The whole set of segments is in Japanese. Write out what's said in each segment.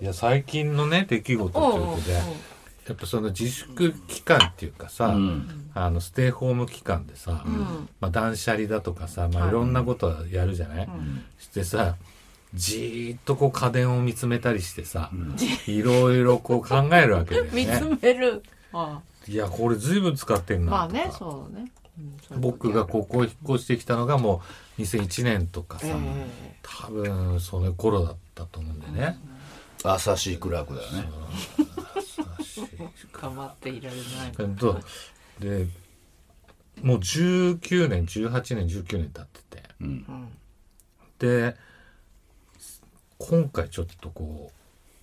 いや最近のね出来事ということで、やっぱその自粛期間っていうかさ、うん。あのステイホーム期間でさ、ん。まあ、断捨離だとかさ、まあ、いろんなことやるじゃない、してさじーっとこう家電を見つめたりしてさ、いろいろこう考えるわけだよ 見つね。める。あいやこれ随分使ってんなとか、まあねそうね、僕がここ引っ越してきたのがもう2001年とかさ、え多分その頃だったと思うんでね。朝シークラークだよね。え構っていられないえっとでもう19年18年19年経ってて。うん。うんで今回ちょっとこ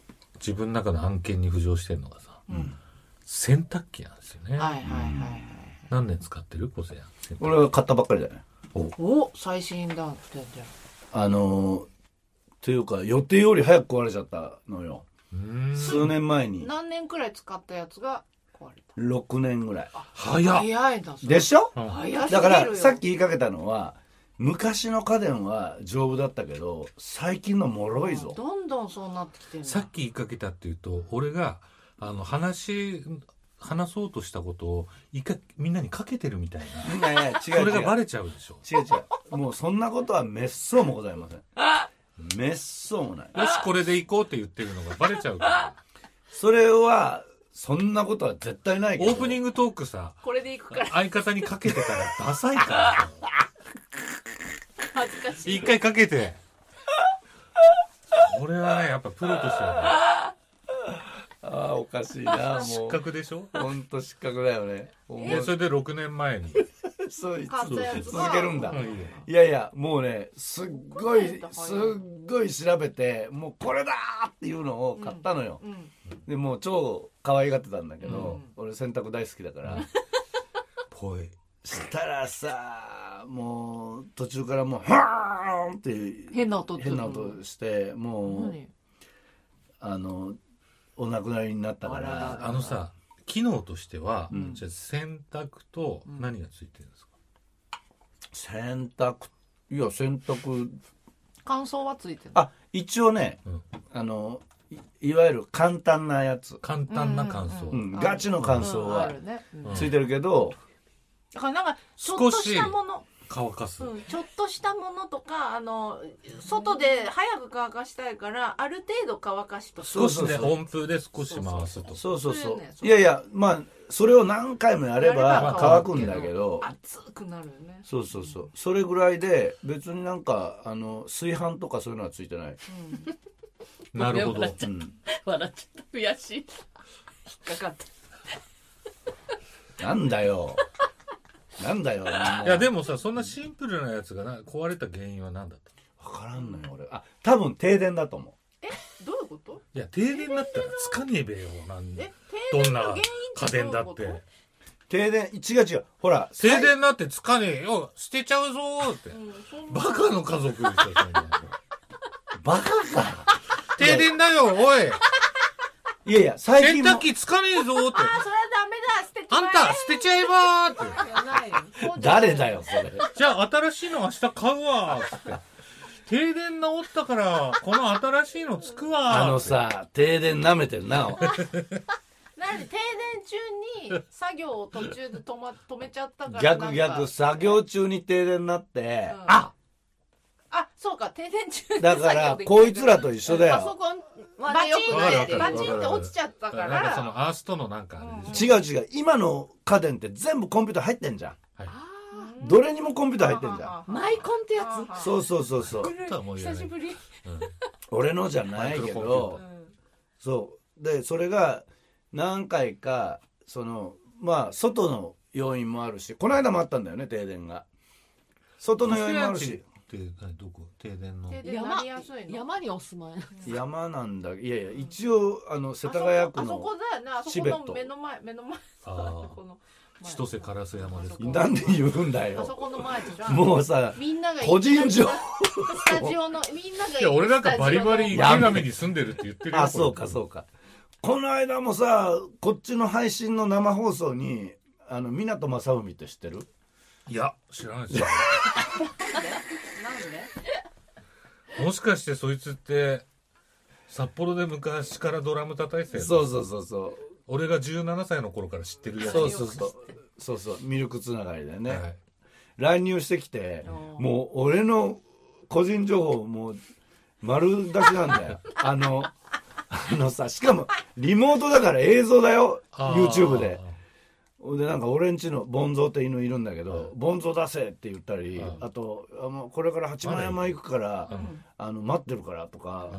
う自分の中の案件に浮上してるのがさ、うん。洗濯機なんですよね、はいはいはいはい何年使ってる？小瀬俺は買ったばっかりだよね。お最新だってじゃあのーっていうか予定より早く壊れちゃったのよ。数年前に。何年くらい使ったやつが壊れた？6年ぐらい。早っ。早いなそれ。でしょ？うん早すぎるよ。だからさっき言いかけたのは昔の家電は丈夫だったけど最近の脆いぞ。どんどんそうなってきてるさっき言いかけたっていうと俺があの話話そうとしたことを一回みんなにかけてるみたいな。いやいや違うそれがバ違うレちゃうでしょ。違う違う。もうそんなことはめっそうもございませんめっそうもない。よしこれで行こうって言ってるのがバレちゃうから。それはそんなことは絶対ないけど。オープニングトークさ。これでいくから。相方にかけてたらダサいから。恥ずかしい。一回かけて。これはねやっぱプロとしてはああおかしいなね失もう。格でしょ？ほんと失格だよね。でそれで6年前にそう買ったやつが。続けるんだ。うん。いやいやもうねすっごいすっごい調べてもうこれだーっていうのを買ったのよ、うん。でもう超可愛がってたんだけど、俺洗濯大好きだからぽい。したらさもう途中からもう「はーん!」って変な音変な音してもう何？あのお亡くなりになったかあらあのさ機能としては、うん。じゃあ洗濯と何がついてるんですか、洗濯いや洗濯。乾燥はついてるあ一応ね、うん。あのいいわゆる簡単なやつ、簡単な乾燥、うんガチの乾燥はるね。うん。うんついてるけど、だからなんかちょっとしたもの乾かす、うん、ちょっとしたものとかあの外で早く乾かしたいからある程度乾かしとく。少しねそうそう。そう温風で少し回すと。そうそうそう。いやいやまあそれを何回もやればば乾くんだけど。熱くなるよね。そうそうそう。それぐらいで別になんかあの炊飯とかそういうのはついてない、なるほど。笑っちゃうん、笑っちゃった。悔しい。引っかかった。なんだよなんだよ いやでもさそんなシンプルなやつがな壊れた原因は何だった？分からんのよ俺。あ多分停電だと思どういうこと？いや停電だったらつかねえべよなんえどんな停電の原因家電だってどういうこう停電違う違う。ほら停電だってつかねえよ捨てちゃうぞーって。とうんそんなバカの家族でしょそんなのバカか。停電だよおい。いやいや最洗近も。濯機つかねえぞーってあんた捨てちゃえばーって。誰だよそれ。じゃあ新しいの明日買うわーって。停電治ったからこの新しいのつくわーって。あのさ停電なめてるななんで停電中に作業を途中で止,、ま、止めちゃったから逆なんか。逆作業中に停電になって、うん。ああそうか。停電中にだからこいつらと一緒だよ。パソコンバチンってバチンって落ちちゃったかなんらかそのアーストのなんかあれでしょ、違う違う。今の家電って全部コンピューター入ってんじゃん。はい。どれにもコンピューター入ってんじゃん。マイコンってやつ？そうそうそうそうとはもう。言わない久しぶり、俺のじゃないけマイクロコンピューどタそう。でそれが何回かそのまあ外の要因もあるしこの間もあったんだよね停電が。外の要因もあるしって何どこ？停電の？停電なりやすいの？山にお住まい山なんだ。いやいや一応あの世田谷区あそこのだよねあそこの目の前目の前。あーこの前。千歳烏山です。かなんで言うんだあそよこの前でしょ？もうさみんなが個人情報。スタジオのみんながいや俺なんかバリバリ池上に住んでるって言ってるよあそうかそうか。この間もさこっちの配信の生放送にあの港正海って知ってる？いや知らないですよ もしかしてそいつって札幌で昔からドラム叩いてたやつそうそうそうそう。俺が17歳の頃から知ってるやつ。そうそうそう。そうそう。ミルクつながりでね、はい。乱入してきてうん。もう俺の個人情報もう丸出しなんだよ。あのあのさしかもリモートだから映像だよ。YouTube ででなんか俺んちのボンゾーって犬いるんだけど、ボンゾー出せって言ったり、うん。あとあもうこれから八幡山行くから、うん。あの待ってるからとか、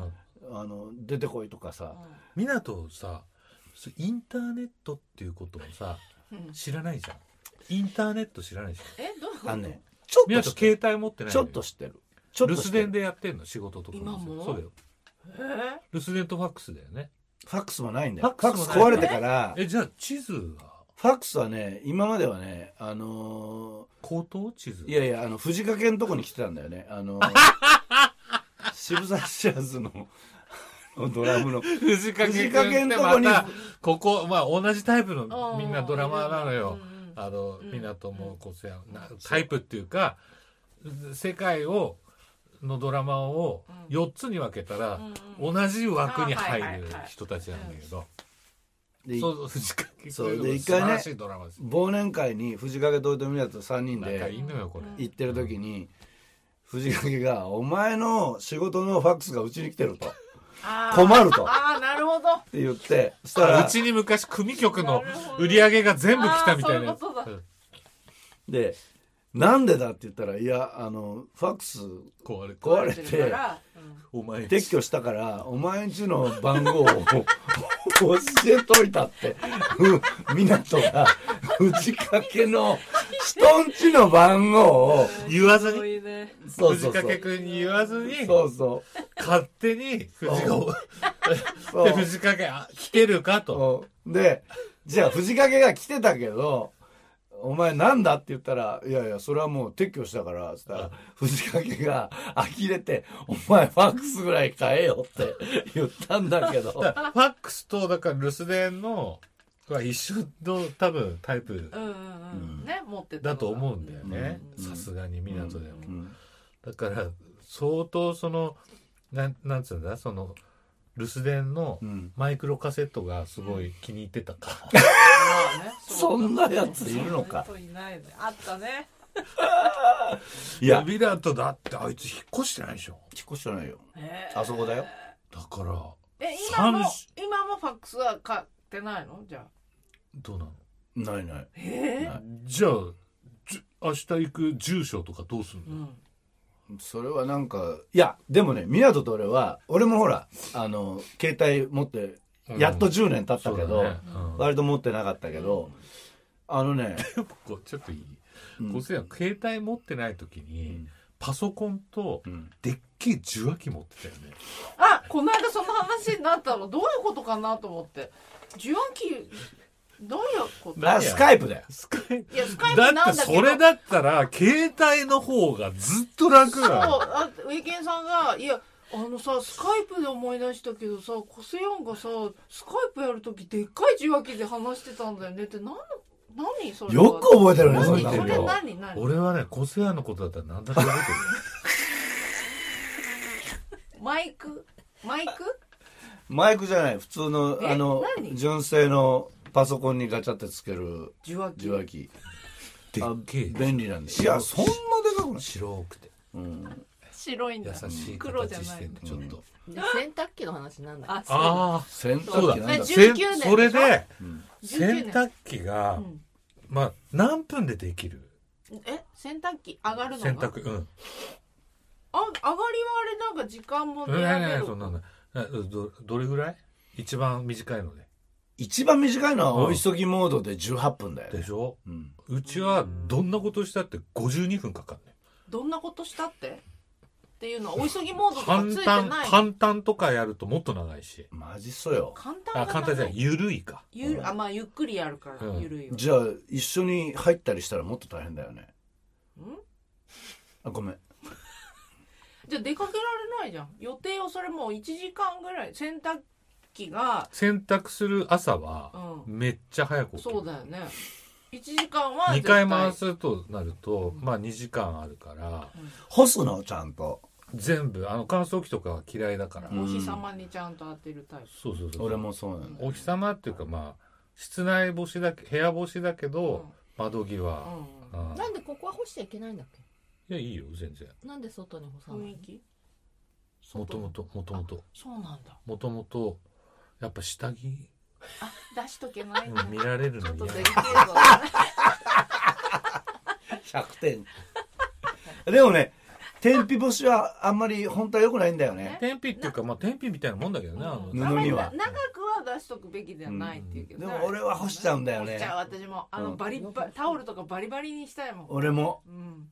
うん。あの出てこいとかさ、港さそインターネットっていうことをさうん。知らないじゃん。インターネット知らないじゃん。えどういうこと？あのねちょっと港知ってる。携帯持ってないちょっと知ってる。ちょっと留守知ってる電でやってんの？仕事とか今も？そうだよ。え留守電とファックスだよね。ファックスもないんだよ。ファックスもない。ファックス壊れてから。えじゃあ地図はファックスはね今まではねあの口頭地図？ーいやいやあの藤掛のとこに来てたんだよね。あのー 渋沢シャズのドラムの。藤掛藤君掛っとこにまたここまあ同じタイプのうんみんなドラマーなのよ。あのうん。港もこそやなタイプっていうか世界をのドラマをうん。4つに分けたら同じ枠に入る人たちなんだけどでそうそう藤掛君そうこで一回ね忘年会に藤掛と豊と3人で行ってる時に藤掛が「お前の仕事のファックスがうちに来てる」と「あー。困ると」っああなるほど。て言ってそしたらあうちに昔組曲の売り上げが全部来たみたいなやつ。で「なんでだ?」って言ったら「いやあのファックス壊れて壊れてるてからお前撤去したからお前んちの番号を教えといたって。うん港が藤掛の人んちの番号を。言わずにそうそうそう。掛君に言わずにそうそう。勝手に藤そうがそう。で 藤掛あ来てるかと。う。んでじゃあ藤掛が来てたけどお前なんだ？って言ったら「いやいやそれはもう撤去したから」つったら藤掛が呆れて「お前ファックスぐらい買えよ」って言ったんだけど。ファックスとだから留守電のは一緒の多分タイプ。うんうんうん。ね持ってただと思うんだよね。うんさすがに港でも、うんだから相当そのなんなんつうんだ？その留守電のうん。マイクロカセットがすごい気に入ってたか、ま あねそんなやついるのか。いないねあったね。いや。ビラとだってあいつ引っ越してないでしょ。引っ越してないよ。へーあそこだよ。だからえ今も今もファックスは買ってないの？じゃあ。どうなの？ないない。えない。じゃあじ明日行く住所とかどうするの、うん。それはなんかいやでもね湊と俺は俺もほらあの携帯持ってやっと10年経ったけど、そうだね。うん。割と持ってなかったけど、あのね、こうちょっといい、うん。携帯持ってない時に、パソコンとうん。でっけえ受話器持ってたよね。あこの間その話になったの。どういうことかなと思って。受話器どういうこと？まあスカイプだよ。スカイいやスカイプなんだってだけどそれだったら携帯の方がずっと楽そう。だあ上健さんが「いやあのさスカイプで思い出したけどさコセヤンがさスカイプやる時でっかい受話器で話してたんだよね」って何何それは？よく覚えてるね何それ何何？俺はね個性屋のことだったら何だって覚えてる。マイク？マイク？マイクじゃない。普通のえ？あの何？純正のパソコンにガチャってつける受話器。受話器。でっあけえ便利なんでいやそんなでかくない、白くて。うん、白いんだ。優しい黒じゃ形してないんでちょっと、で洗濯機の話なんだ。っあそうああ洗そうだ。濯機なんだ。えせん19年でしょ？それでうん19年。洗濯機が、うん。まあ何分でできる？え洗濯機上がるのが？洗濯うん。あ上がりはあれなんか時間もうんね選べるねそんなの。えどどれぐらい？一番短いので。一番短いのはうん。お急ぎモードで18分だよ、でしょ？うん、うちはどんなことしたって52分かかんねどんなことしたって？っていうのはお急ぎモードとかついて簡単ない簡単とかやるともっと長いし。マジそよ。簡単あ簡単じゃないゆるいか。ゆるあまあゆっくりやるから、うん。ゆるいよ。じゃあ一緒に入ったりしたらもっと大変だよね。ん？あごめん。じゃあ出かけられないじゃん。予定をそれもう1時間ぐらい。洗濯機が洗濯する朝はうめっちゃ早く起きる。そうだよね。1時間は2絶対。回回すとなるとまあ2時間あるから。干すの？ちゃんと全部あの乾燥機とかは嫌いだから、うんお日様にちゃんと当てるタイプ。そうそうそう俺もそうなんだよお日様っていうかまあ室内干しだけ部屋干しだけど、窓際、うんあなんでここは干しちゃいけないんだっけ？いやいいよ全然。なんで外に干さない雰囲気？もともともともとそうなんだ。もともとやっぱ下着、あ出しとけない？見られるの嫌。デリケートだね100点。でもね天日干しはあんまり本当は良くないんだよね。天日っていうかまあ天日みたいなもんだけどね、あの布には。長くは出しとくべきではないっていうけど、でも俺は干しちゃうんだよね。干しちゃう私も。あのうんバリバリタオルとかバリバリにしたいもん。俺も。うん。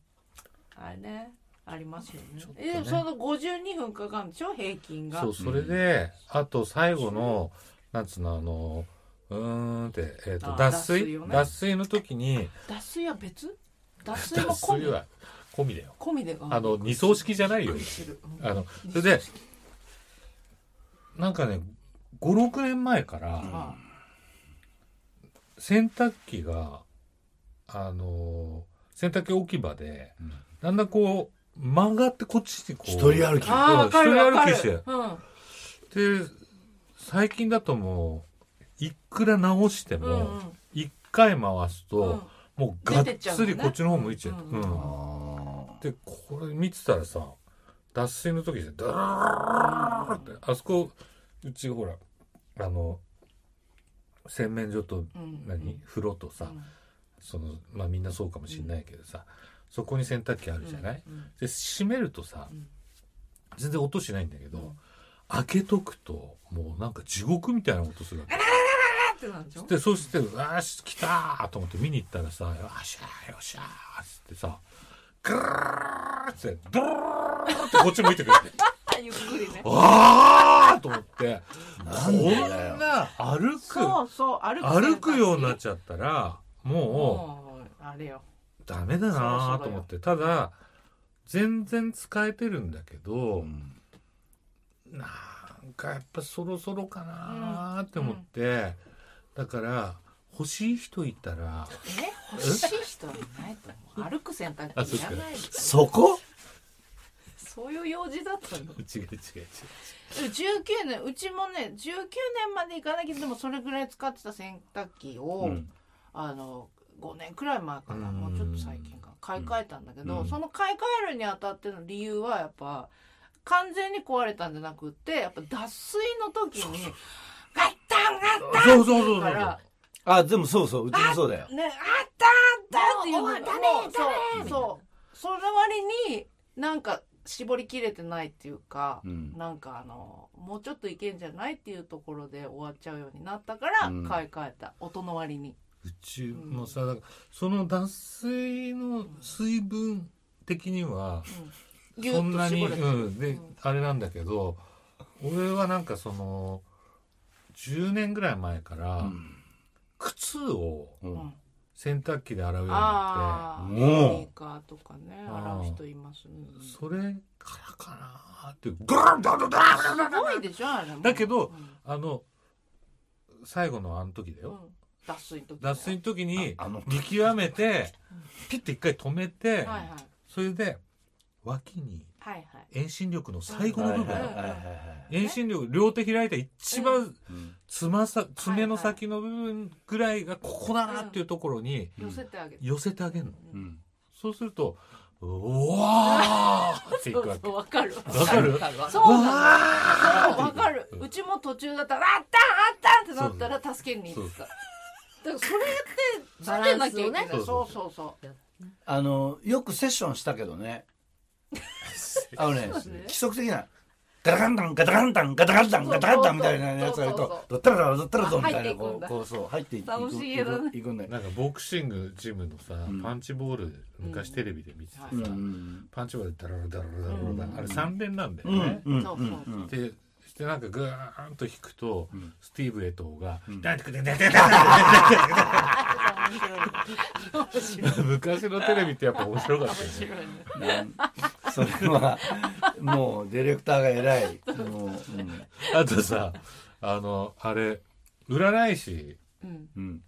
あれねありますよね。ね。えその52分かかるんでしょ？平均が。そうそれで、あと最後のなんつうのあのうーんって、えー、とあ脱水？脱水の時に脱水は別？脱水も脱込み？水は込みだよ。込みであの二層式じゃないよ。あのそれでなんかね56年前からあ洗濯機があの洗濯機置き場で、うん。だんだんこう曲がってこっちにこう一人歩き。あーわかるわかる。一人歩きして。うん。で最近だともういくら直してうんも一回回すと、うん。もうがっつりこっちの方向いちゃう、うんうん。あでこれ見てたらさ脱水の時でダーってあそこうちほらあの洗面所とうん何、風呂とさ、そのまあみんなそうかもしんないけどさ、そこに洗濯機あるじゃない、で閉めるとさ、全然音しないんだけど、開けとくともうなんか地獄みたいな音するわけでそして「よし来た!」と思って見に行ったらさ「よっしゃよっしゃ」っつってさグーってドーってこっち向いてくる。ゆっくりね。あーと思ってなんでだよ。こんな歩くそうそう歩く歩くようになっちちゃったらももうあれよ。うダメだなと思って。ただ全然使えてるんだけど、うん。なんかやっぱそろそろかなって思って、だから欲しい人いたら。え？欲しい人はいないと思う。歩く洗濯あそうか機いらないそこそういう用事だったの？違う違う違う。19年うちもね19年までいかないけどでもそれぐらい使ってた洗濯機を、うん。あの5年くらい前かな。うん。もうちょっと最近か。買い替えたんだけど、うん。その買い替えるにあたっての理由はやっぱ完全に壊れたんじゃなくってやっぱ脱水の時にガッタンガッタンそうそうそうそうからあでもそうそううちもそうだよ。ねあったあったっていうの。がそうそう。その割になんか絞りきれてないっていうか、うん。なんかあのもうちょっといけんじゃないっていうところで終わっちゃうようになったからうん。買い替えた、音の割に。うちもさだからその脱水の水分的にはうん。そんなに、うん、で、うん。あれなんだけど俺はなんかその10年ぐらい前からうん靴を洗濯機で洗うようになああもうーカーとかね洗う人いますそれからかなーってすごいでしょあれもだけどうんあの最後のあの時だよ、うん脱水の時脱水の時にああの見極めてピッて一回止めて、はいはいそれで脇に遠心力の最後の部分、遠心力両手開いた一番うん。つまさ爪の先の部分ぐらいがここだなっていうところに寄せてあげる、寄せてあげるの、うん。そうするとうわーっていくわけ。わかる。わかる？そうなのわかる？うちも途中だったら「あったあった!」ってなったら助けに行ってただからそれってバ避けなランスをねきゃいけない。そうそうそう。そう。あのよくセッションしたけどねあのね規則的なガタガンタンガタガンタンガタガンタンガタガンタンみたいなやつがいるとドッタラドドッタラドみたいな入っていくんだ。こうこうそう入っていくいくんだよ。なんかボクシングジムのさ、ん。パンチボール昔テレビで見ててさ、パンチボールダララダララダララ、うんあれ3連なんだようんね、でしてなんかグーンと引くと、んスティーブ・エトーがん「ダ昔のテレビってやっぱ面白かったよね それはもうディレクターが偉い。もう、うん。あとさあのあれ占い師うん。うん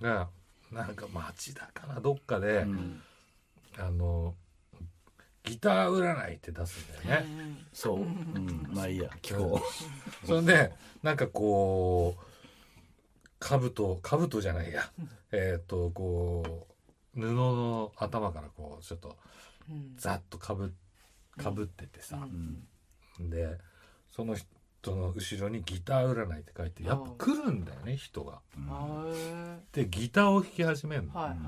がなんか町だかなどっかで、うん。あのギター占いって出すんだよね。そう、うん、まあいいや聞こそれでなんかこう兜兜じゃないや。えっとこう布の頭からこうちょっとうんざっとかぶかぶっててさ。でその人の後ろにギター占いって書いてやっぱ来るんだよね人が。でギターを弾き始めるの、はいはい。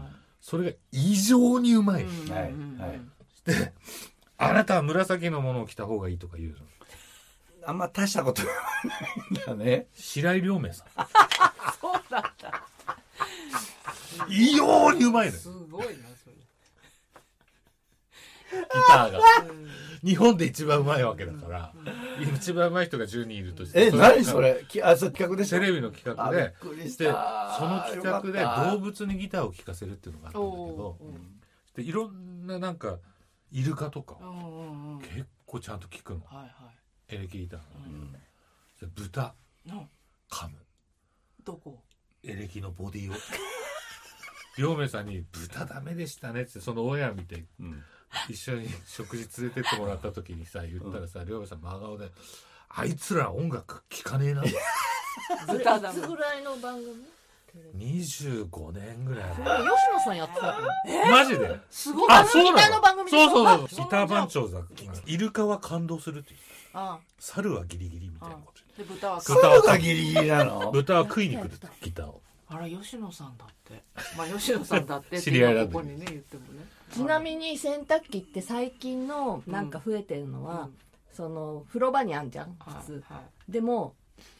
それが異常にうまい、うんはいはい。であなたは紫のものを着た方がいいとか言うの？あんま大したことないんだね。白井亮明さん。そうだった異様にうまいのよ。すごいなターが。うん。日本で一番うまいわけだから、一番うまい人が10人いるとして。え何それ？きあそれ企画でしょ？テレビの企画で。でそたの企画で動物にギターを聴かせるっていうのがあったんだけど。おでいろんななんかイルカとか結構ちゃんと聴くの。エレキギターの。うん。で豚。うん。噛む。どこ？エレキのボディを。両明さんに「豚ダメでしたね」ってそのオンエア見て。うん一緒に食事連れてってもらった時にさ言ったらさ両明さん真顔で「あいつら音楽聴かねえな」豚 だもん。いつぐらいの番組？25年ぐらい。吉野さんやってたの？マジで？すあごい。そうなの？ギターの番組でしょ？そうそうそう。あギター番長だイルカは感動するって言うあ猿はギリギリみたいなこと言で豚は豚そうがギリギリなの？う 豚は食いに来るってギターをあら吉野さんだって。まあ吉野さんだってって 知り合いなんだここにね言ってもね。ちなみに洗濯機って最近のなんか増えてるのは、うん。その風呂場にあんじゃんはい普通、はい。でも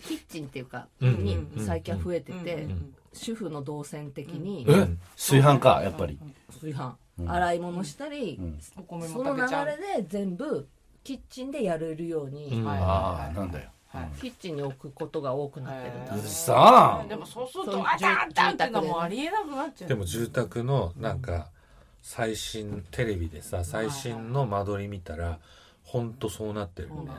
キッチンっていうか、うん。にうん最近は増えてて、主婦の動線的に。うんえ炊飯かやっぱり。炊飯、うん。洗い物したり、その流れで全部キッチンでやれるように、ああなんだよ。はいキッチンに置くことが多くなってるんだ。へーうっさでもそうするそうとあたんたんってのもうありえなくなっちゃう。でも住宅のなんか最新テレビでさ最新の間取り見たらほんとそうなってるよね。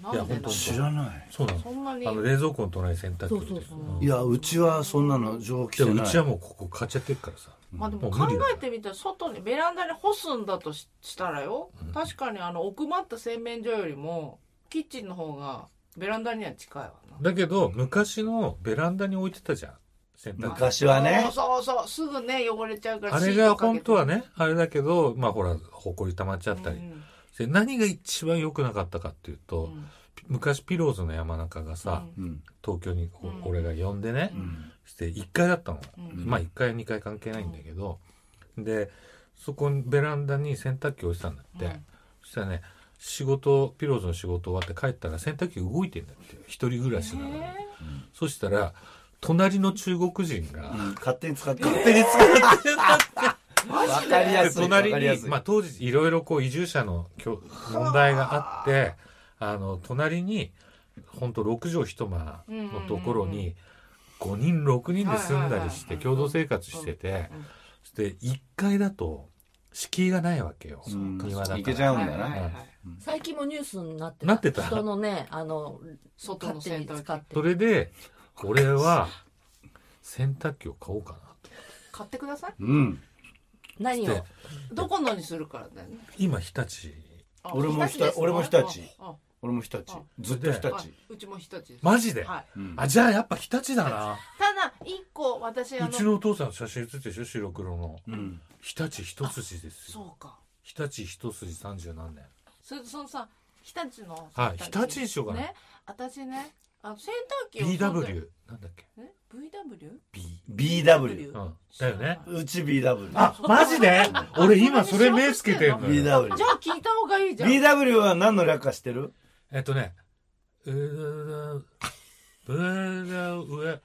ないや本当知らない。そうなの。そんなに。あの冷蔵庫の隣洗濯機そうそうそう。いやうちはそんなの蒸気でもしてない。うちはもうここ買っちゃってるからさ。まあでも考えてみたら外にベランダに干すんだとししたらよ、うん。確かにあの奥まった洗面所よりもキッチンの方がベランダには近いわな。だけど昔のベランダに置いてたじゃん。洗濯機。昔はね。そうそうそう。すぐね汚れちゃうからあれが本当はねあれだけどまあほらほこり溜まっちゃったり、うんで何が一番良くなかったかっていうと、うん。昔ピローズの山中がさ、うん。東京にこううん。俺が呼んでね、うん。して1階だったの、うん。まあ1階2階関係ないんだけど、でそこにベランダに洗濯機置いてたんだって、うん。そしたらね仕事ピローズの仕事終わって帰ったら洗濯機動いてんだって。一人暮らしなのそしたら隣の中国人が、うん。勝手に使って勝手に使ってる。わかりやすいわか隣りやすい。に、まあ、当時いろいろこう移住者のきょ問題があってあの隣に本当6畳一間のところに5人6人で住んだりして共同生活してて。うんで1階だと敷居がないわけよ。うん。庭だから。いけちゃうんだよなはいはいはい最近もニュースになってた。なってた？人のねあの外の洗濯機に使って。それで俺は洗濯機を買おうかなと。買ってください。うん。何を？でどこのにするからだよね。今日立あ俺も日立俺も日立あ俺も日立。あ。ずっと日あ立うちも日立です。マジで？はい。うん。あじゃあやっぱ日立だな。ただ一個私あのうちのお父さんの写真写ってるでしょ白黒の。うん。日立一筋ですよ。そうか。日立一筋三十何年。それでそのさ日立のはい日立。にしようかな。ね？私ねあの洗濯機 BW なんだっけ？え？VW? B BW うん。だよね。うち BW あマジで？俺今それ目つけてんのよ。BW じゃあ聞いた方がいいじゃん。BW は何の略か知ってる？えっとねうーぶー上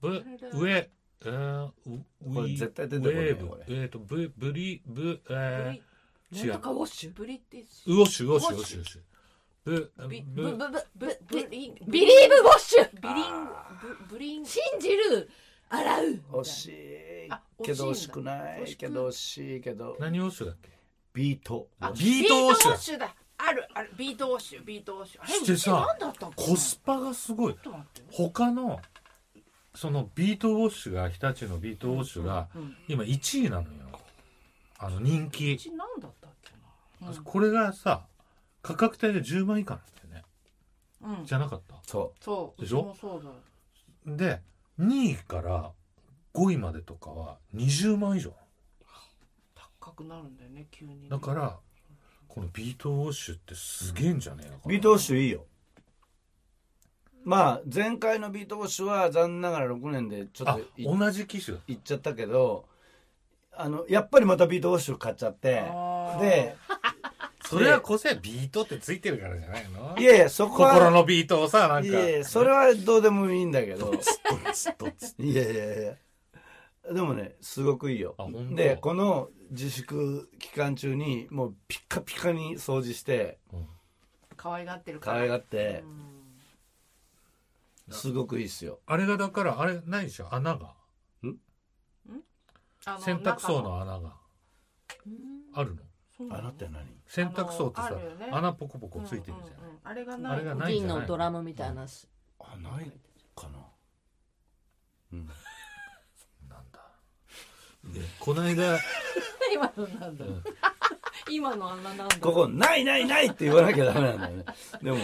ぶ上えーうこれ絶対出てこねえよブこれ。えっとブブリブブえリー違う。なんとかウォッシュ？ブリって。ウォッシュウォッシュウォッシュ。ウォッシュブビブブブブブブブリンビリーブウォッシュ。ビリンブブリン信じる洗う。惜しい。あけど惜惜しくない。惜しく。けど惜しいけど。何ウォッシュだっけ？ビート。あビートウォッだあるある。ビートウォッシュビートウォッシュしてさコスパがすごい。他のそのビートウォッシュが日立のビートウォッシュがうん。今1位なのよ。あの人う気ち何だったっけな？うん。これがさ価格帯で10万以下なんだよね。うん。じゃなかった？そそう。でしょ？うちもそうだよ。で2位から5位までとかは20万以上高くなるんだよね急にね。だからこのビートウォッシュってすげえんじゃねえのかな？うビートウォッシュいいよ。まあ前回のビートウォッシュは残念ながら6年でちょっあとい同じ機種だいっちゃったけどあのやっぱりまたビートウォッシュ買っちゃってで それは個性ビートってついてるからじゃないの？いやいやそこは心のビートをさなんか。いやいやそれはどうでもいいんだけど。いやいやいやでもねすごくいいよ。でこの自粛期間中にもうピッカピカに掃除して可愛がってるから。可愛がって。うん。すごくいいっすよ。あれがだからあれないでしょ？穴が。洗濯槽の穴が。あるの？中の？あなって何？洗濯槽ってさね。穴ポコポコついてるじゃない、うんうんうん。あれがない。銀のドラムみたいなしあないかな。うんこの間、今のなんだう。ん。今のあんななんだここないないないって言わなきゃダメなんだよね。でも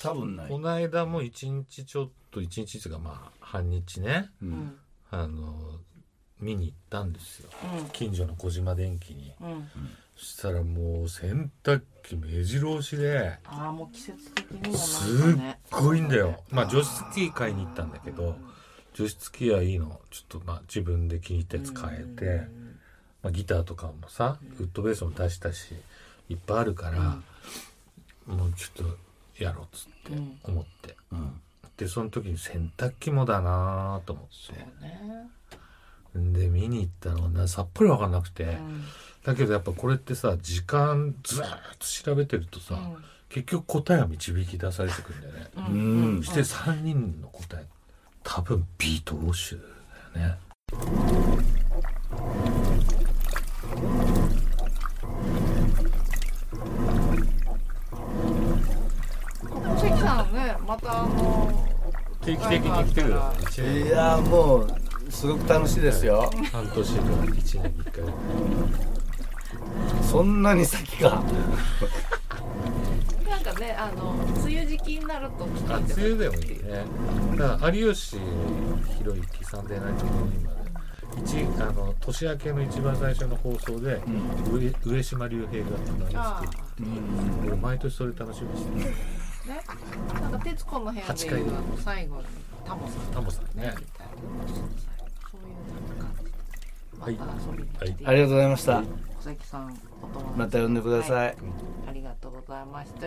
多分ない。この間も一日ちょっと一日っていうかまあ半日ねううん。んあの見に行ったんですよ。うん。近所の小島電機に。うん。そしたらもう洗濯機目白押しでああもう季節的にもすっなんかね。ごいんだよ。まあ除湿機買いに行ったんだけど除湿機はいいの。ちょっとまあ自分で気に入ったやつ変えて、まあ、ギターとかもさウッドベースも出したしいっぱいあるから、もうちょっとやろうっつってうん。思って、うん。でその時に洗濯機もだなと思って。ね。で見に行ったのなさっぱり分かんなくて、うん。だけどやっぱこれってさ時間ずーっと調べてるとさ、結局答えは導き出されてくるんだよね、うん。うん。そして3人の答え多分ビートウォッシュだよね。小関さんねまたあの定期的に来てください1いやもうすごく楽しいですよ。年半年とか1年に1回。そんなに先かなんかねあの梅雨時期になると来てあ梅雨でもいいね。だから有吉弘之さんでないところにまで一あの年明けの一番最初の放送で、上上島竜兵があ必ず来る俺毎年それ楽しみにしてる。ね。なんか『徹子の部屋』でいう最後にタモさん。タモさんね。みたいなそういありがとうございました。小関さんお友達。また呼んでください。ありがとうございました